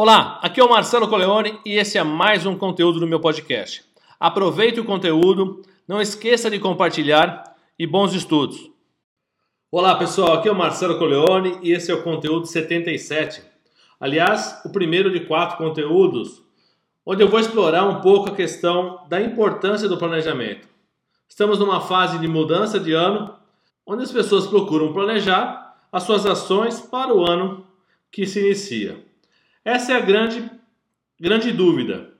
Olá, aqui é o Marcelo Coleone e esse é mais um conteúdo do meu podcast. Aproveite o conteúdo, não esqueça de compartilhar e bons estudos. Olá pessoal, aqui é o Marcelo Coleone e esse é o conteúdo 77. Aliás, o primeiro de quatro conteúdos, onde eu vou explorar um pouco a questão da importância do planejamento. Estamos numa fase de mudança de ano, onde as pessoas procuram planejar as suas ações para o ano que se inicia. Essa é a grande, grande dúvida.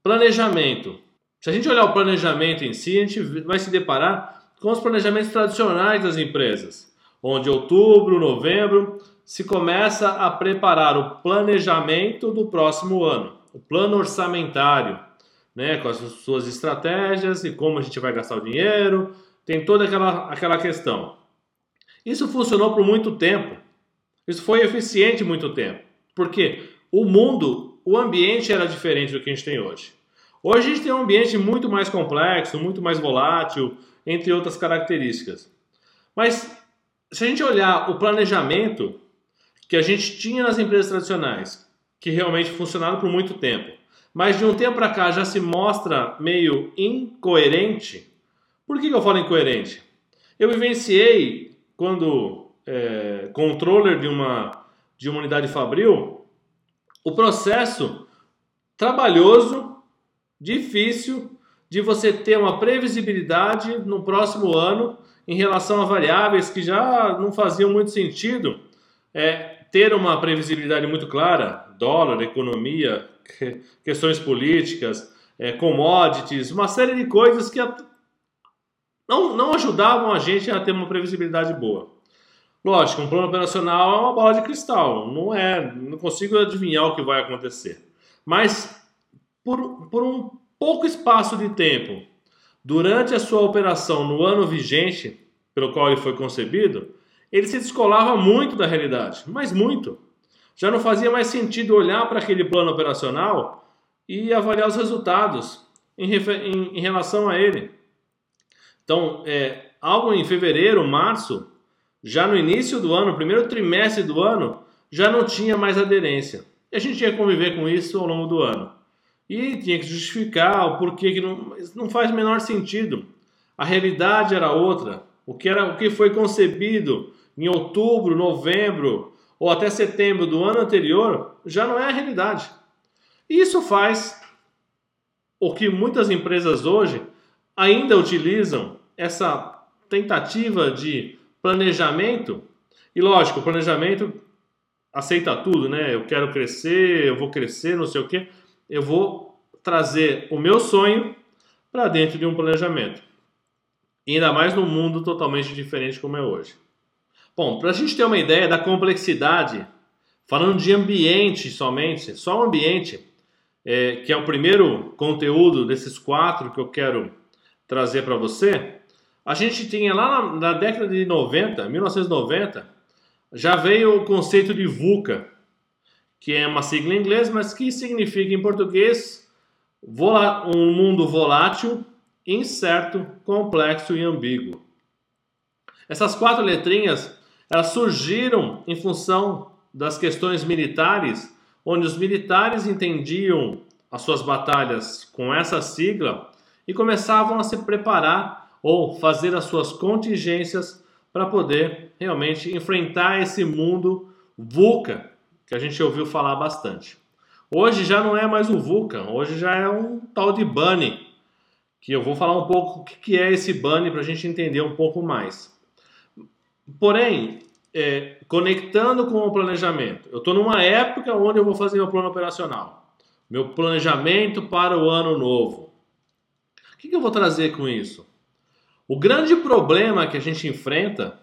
Planejamento. Se a gente olhar o planejamento em si, a gente vai se deparar com os planejamentos tradicionais das empresas, onde outubro, novembro se começa a preparar o planejamento do próximo ano, o plano orçamentário, né, com as suas estratégias e como a gente vai gastar o dinheiro, tem toda aquela, aquela questão. Isso funcionou por muito tempo. Isso foi eficiente muito tempo. Porque o mundo, o ambiente era diferente do que a gente tem hoje. Hoje a gente tem um ambiente muito mais complexo, muito mais volátil, entre outras características. Mas se a gente olhar o planejamento que a gente tinha nas empresas tradicionais, que realmente funcionaram por muito tempo, mas de um tempo para cá já se mostra meio incoerente. Por que, eu falo incoerente? Eu vivenciei quando é, controller de uma de uma unidade fabril, o processo trabalhoso, difícil de você ter uma previsibilidade no próximo ano em relação a variáveis que já não faziam muito sentido. É, ter uma previsibilidade muito clara, dólar, economia, questões políticas, é, commodities, uma série de coisas que não, não ajudavam a gente a ter uma previsibilidade boa. Lógico, um plano operacional é uma bola de cristal, não é, não consigo adivinhar o que vai acontecer. Mas por, por um pouco espaço de tempo, durante a sua operação no ano vigente pelo qual ele foi concebido, ele se descolava muito da realidade, mas muito. Já não fazia mais sentido olhar para aquele plano operacional e avaliar os resultados em, em, em relação a ele. Então, é, algo em fevereiro, março, já no início do ano, primeiro trimestre do ano, já não tinha mais aderência. E a gente tinha que conviver com isso ao longo do ano. E tinha que justificar o porquê que não, não faz o menor sentido. A realidade era outra. O que, era, o que foi concebido em outubro, novembro ou até setembro do ano anterior já não é a realidade. E isso faz o que muitas empresas hoje ainda utilizam essa tentativa de planejamento, e lógico, o planejamento aceita tudo, né? Eu quero crescer, eu vou crescer, não sei o quê. Eu vou trazer o meu sonho para dentro de um planejamento. Ainda mais num mundo totalmente diferente como é hoje. Bom, para a gente ter uma ideia da complexidade, falando de ambiente somente, só o ambiente, é, que é o primeiro conteúdo desses quatro que eu quero trazer para você, a gente tinha lá na, na, década de 90, 1990, já veio o conceito de VUCA, que é uma sigla em inglês, mas que significa em português um mundo volátil, incerto, complexo e ambíguo. Essas quatro letrinhas elas surgiram em função das questões militares, onde os militares entendiam as suas batalhas com essa sigla e começavam a se preparar ou fazer as suas contingências para poder realmente enfrentar esse mundo VUCA, que a gente ouviu falar bastante. Hoje já não é mais o VUCA, hoje já é um tal de Bunny, que eu vou falar um pouco o que é esse Bunny para a gente entender um pouco mais. Porém, é, conectando com o planejamento, eu estou numa época onde eu vou fazer meu plano operacional, meu planejamento para o ano novo. O que, que eu vou trazer com isso? O grande problema que a gente enfrenta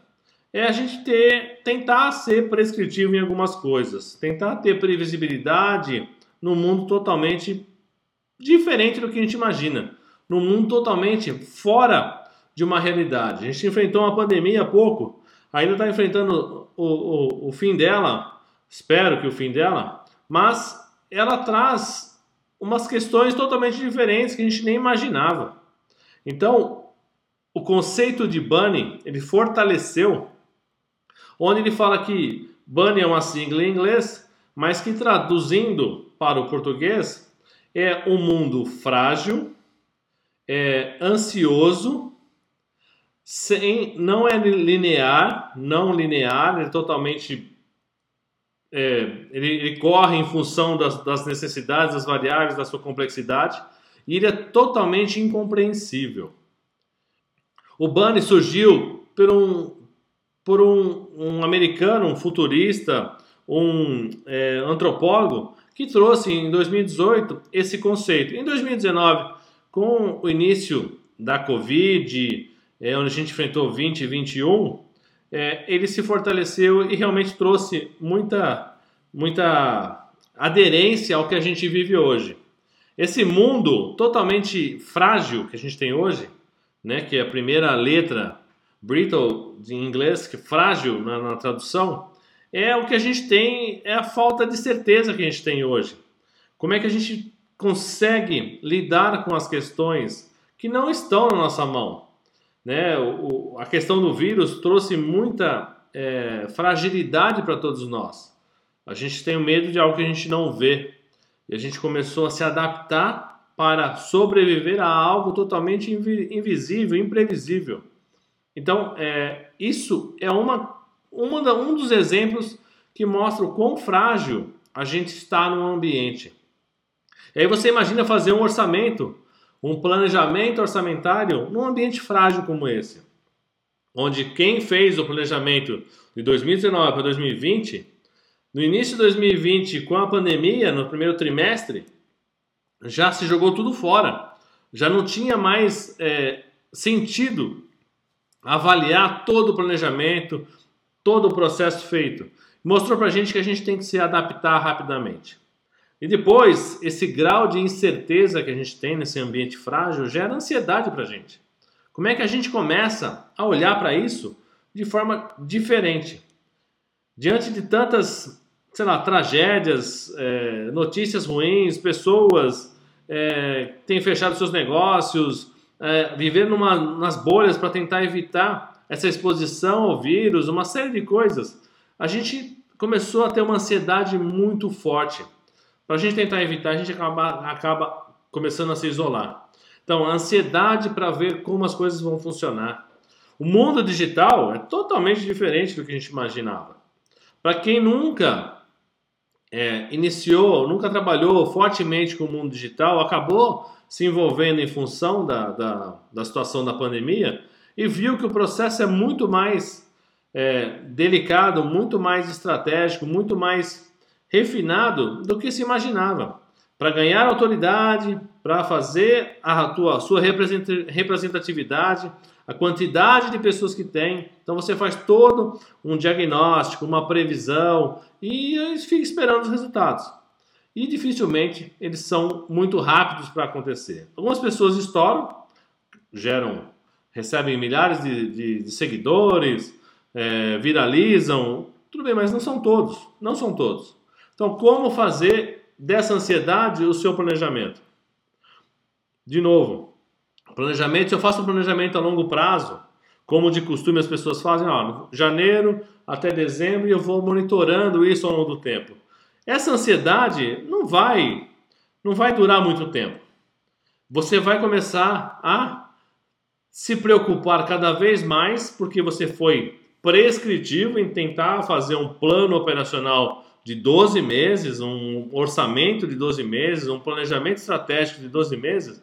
é a gente ter, tentar ser prescritivo em algumas coisas, tentar ter previsibilidade num mundo totalmente diferente do que a gente imagina, num mundo totalmente fora de uma realidade. A gente enfrentou uma pandemia há pouco, ainda está enfrentando o, o, o fim dela, espero que o fim dela, mas ela traz umas questões totalmente diferentes que a gente nem imaginava. Então, o conceito de Bunny ele fortaleceu, onde ele fala que Bunny é uma sigla em inglês, mas que traduzindo para o português é um mundo frágil, é ansioso, sem, não é linear, não linear, é totalmente é, ele, ele, corre em função das, das, necessidades, das variáveis, da sua complexidade, e ele é totalmente incompreensível. O Bunny surgiu por um, por um, um americano, um futurista, um é, antropólogo, que trouxe em 2018 esse conceito. Em 2019, com o início da Covid, é, onde a gente enfrentou 2021, é, ele se fortaleceu e realmente trouxe muita, muita aderência ao que a gente vive hoje. Esse mundo totalmente frágil que a gente tem hoje, né, que é a primeira letra brittle em inglês, que é frágil na, na tradução, é o que a gente tem, é a falta de certeza que a gente tem hoje. Como é que a gente consegue lidar com as questões que não estão na nossa mão? Né? O, a questão do vírus trouxe muita é, fragilidade para todos nós. A gente tem medo de algo que a gente não vê. E a gente começou a se adaptar para sobreviver a algo totalmente invisível, imprevisível. Então, é, isso é uma, uma, um dos exemplos que mostra o quão frágil a gente está no ambiente. E aí você imagina fazer um orçamento um planejamento orçamentário num ambiente frágil como esse, onde quem fez o planejamento de 2019 para 2020, no início de 2020, com a pandemia, no primeiro trimestre, já se jogou tudo fora, já não tinha mais é, sentido avaliar todo o planejamento, todo o processo feito. Mostrou para a gente que a gente tem que se adaptar rapidamente. E depois, esse grau de incerteza que a gente tem nesse ambiente frágil gera ansiedade para a gente. Como é que a gente começa a olhar para isso de forma diferente? Diante de tantas, sei lá, tragédias, é, notícias ruins, pessoas é, têm fechado seus negócios, é, viver numa, nas bolhas para tentar evitar essa exposição ao vírus, uma série de coisas, a gente começou a ter uma ansiedade muito forte. Para a gente tentar evitar, a gente acaba, acaba começando a se isolar. Então, a ansiedade para ver como as coisas vão funcionar. O mundo digital é totalmente diferente do que a gente imaginava. Para quem nunca é, iniciou, nunca trabalhou fortemente com o mundo digital, acabou se envolvendo em função da, da, da situação da pandemia e viu que o processo é muito mais é, delicado, muito mais estratégico, muito mais refinado do que se imaginava. Para ganhar autoridade, para fazer a, tua, a sua representatividade, a quantidade de pessoas que tem. Então você faz todo um diagnóstico, uma previsão e fica esperando os resultados. E dificilmente eles são muito rápidos para acontecer. Algumas pessoas estouram, geram, recebem milhares de, de, de seguidores, é, viralizam, tudo bem, mas não são todos. Não são todos. Então, como fazer dessa ansiedade o seu planejamento? De novo, planejamento, se eu faço um planejamento a longo prazo, como de costume as pessoas fazem, ó, janeiro até dezembro e eu vou monitorando isso ao longo do tempo. Essa ansiedade não vai não vai durar muito tempo. Você vai começar a se preocupar cada vez mais porque você foi prescritivo em tentar fazer um plano operacional de 12 meses, um orçamento de 12 meses, um planejamento estratégico de 12 meses,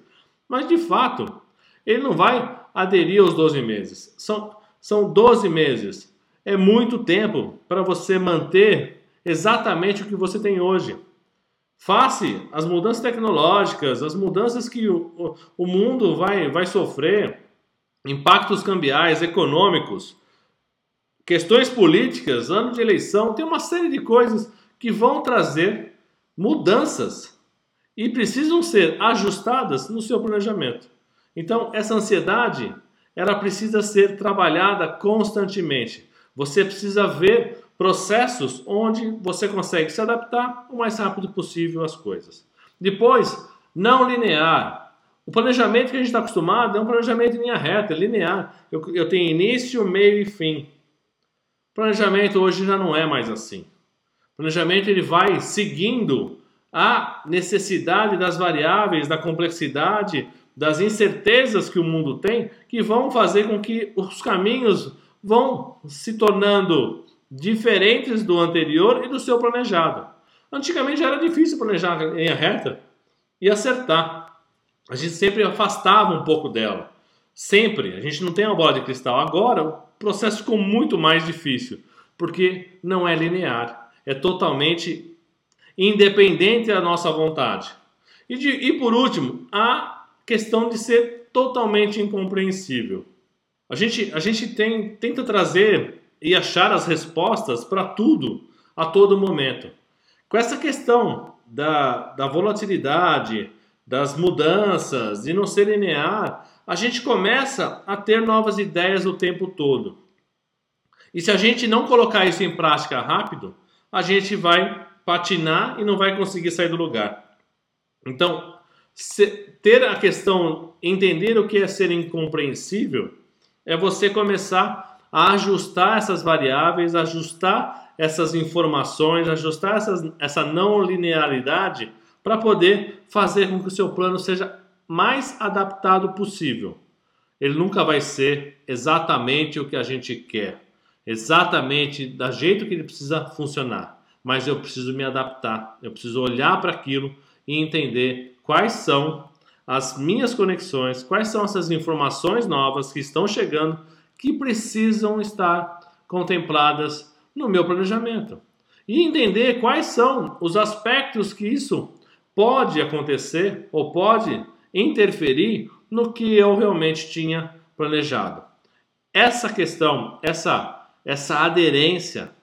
mas de fato, ele não vai aderir aos 12 meses. São, são 12 meses. É muito tempo para você manter exatamente o que você tem hoje. Face as mudanças tecnológicas, as mudanças que o, o mundo vai, vai sofrer, impactos cambiais, econômicos, questões políticas, ano de eleição, tem uma série de coisas que vão trazer mudanças e precisam ser ajustadas no seu planejamento. Então, essa ansiedade, ela precisa ser trabalhada constantemente. Você precisa ver processos onde você consegue se adaptar o mais rápido possível às coisas. Depois, não linear. O planejamento que a gente está acostumado é um planejamento em linha reta, linear. Eu, eu tenho início, meio e fim. Planejamento hoje já não é mais assim. planejamento ele vai seguindo a necessidade das variáveis, da complexidade, das incertezas que o mundo tem, que vão fazer com que os caminhos vão se tornando diferentes do anterior e do seu planejado. Antigamente era difícil planejar em reta e acertar. A gente sempre afastava um pouco dela. Sempre. A gente não tem uma bola de cristal. Agora o processo ficou muito mais difícil, porque não é linear. É totalmente independente da nossa vontade. E, de, e por último, a questão de ser totalmente incompreensível. A gente, a gente tem, tenta trazer e achar as respostas para tudo a todo momento. Com essa questão da, da volatilidade, das mudanças, de não ser linear, a gente começa a ter novas ideias o tempo todo. E se a gente não colocar isso em prática rápido, a gente vai patinar e não vai conseguir sair do lugar. Então, ter a questão, entender o que é ser incompreensível, é você começar a ajustar essas variáveis, ajustar essas informações, ajustar essas, essa não linearidade para poder fazer com que o seu plano seja mais adaptado possível. Ele nunca vai ser exatamente o que a gente quer, exatamente da jeito que ele precisa funcionar mas eu preciso me adaptar, eu preciso olhar para aquilo e entender quais são as minhas conexões, quais são essas informações novas que estão chegando que precisam estar contempladas no meu planejamento. E entender quais são os aspectos que isso pode acontecer ou pode interferir no que eu realmente tinha planejado. Essa questão, essa, essa aderência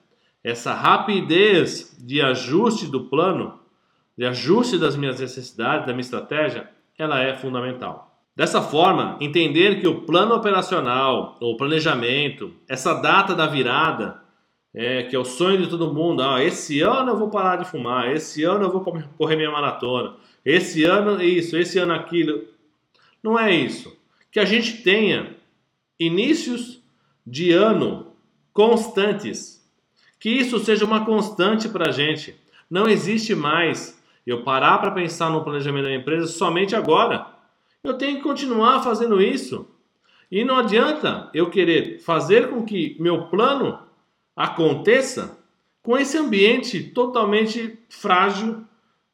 essa rapidez de ajuste do plano, de ajuste das minhas necessidades, da minha estratégia, ela é fundamental. Dessa forma, entender que o plano operacional, ou planejamento, essa data da virada, é, que é o sonho de todo mundo, ah, esse ano eu vou parar de fumar, esse ano eu vou correr minha maratona, esse ano isso, esse ano aquilo. Não é isso. Que a gente tenha inícios de ano constantes que isso seja uma constante para a gente. Não existe mais eu parar para pensar no planejamento da empresa somente agora. Eu tenho que continuar fazendo isso. E não adianta eu querer fazer com que meu plano aconteça com esse ambiente totalmente frágil,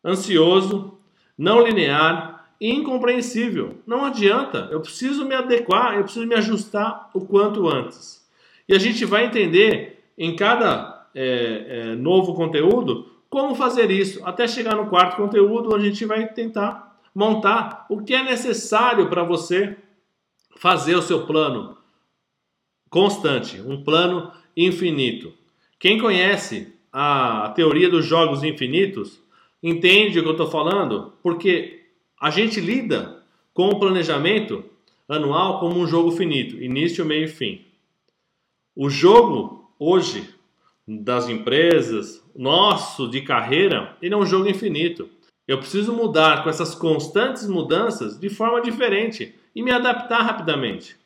ansioso, não linear e incompreensível. Não adianta. Eu preciso me adequar, eu preciso me ajustar o quanto antes. E a gente vai entender em cada é, é, novo conteúdo, como fazer isso, até chegar no quarto conteúdo, a gente vai tentar montar o que é necessário para você fazer o seu plano constante, um plano infinito. Quem conhece a teoria dos jogos infinitos entende o que eu estou falando, porque a gente lida com o planejamento anual como um jogo finito, início, meio e fim. O jogo hoje das empresas, nosso de carreira, ele é um jogo infinito. Eu preciso mudar com essas constantes mudanças de forma diferente e me adaptar rapidamente.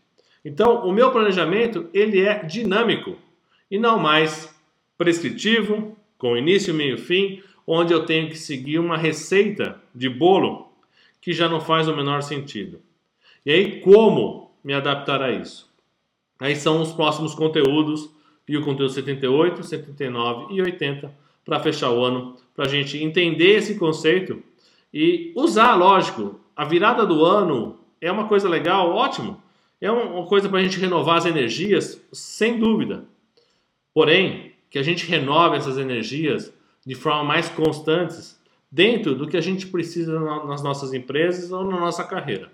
Então, o meu planejamento ele é dinâmico e não mais prescritivo, com início, meio e fim, onde eu tenho que seguir uma receita de bolo que já não faz o menor sentido. E aí, como me adaptar a isso? Aí são os próximos conteúdos e o conteúdo 78, 79 e 80 para fechar o ano, para a gente entender esse conceito e usar, lógico, a virada do ano é uma coisa legal, ótimo, é uma coisa para a gente renovar as energias, sem dúvida. Porém, que a gente renove essas energias de forma mais constantes dentro do que a gente precisa nas nossas empresas ou na nossa carreira.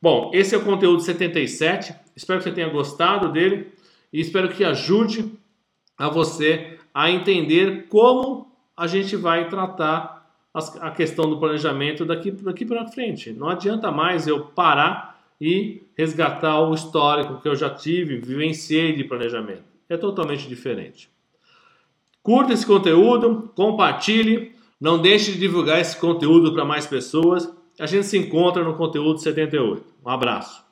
Bom, esse é o conteúdo 77. Espero que você tenha gostado dele e espero que ajude a você a entender como a gente vai tratar a questão do planejamento daqui, daqui para frente. Não adianta mais eu parar e resgatar o histórico que eu já tive, vivenciei de planejamento. É totalmente diferente. Curta esse conteúdo, compartilhe, não deixe de divulgar esse conteúdo para mais pessoas. A gente se encontra no conteúdo 78. Um abraço.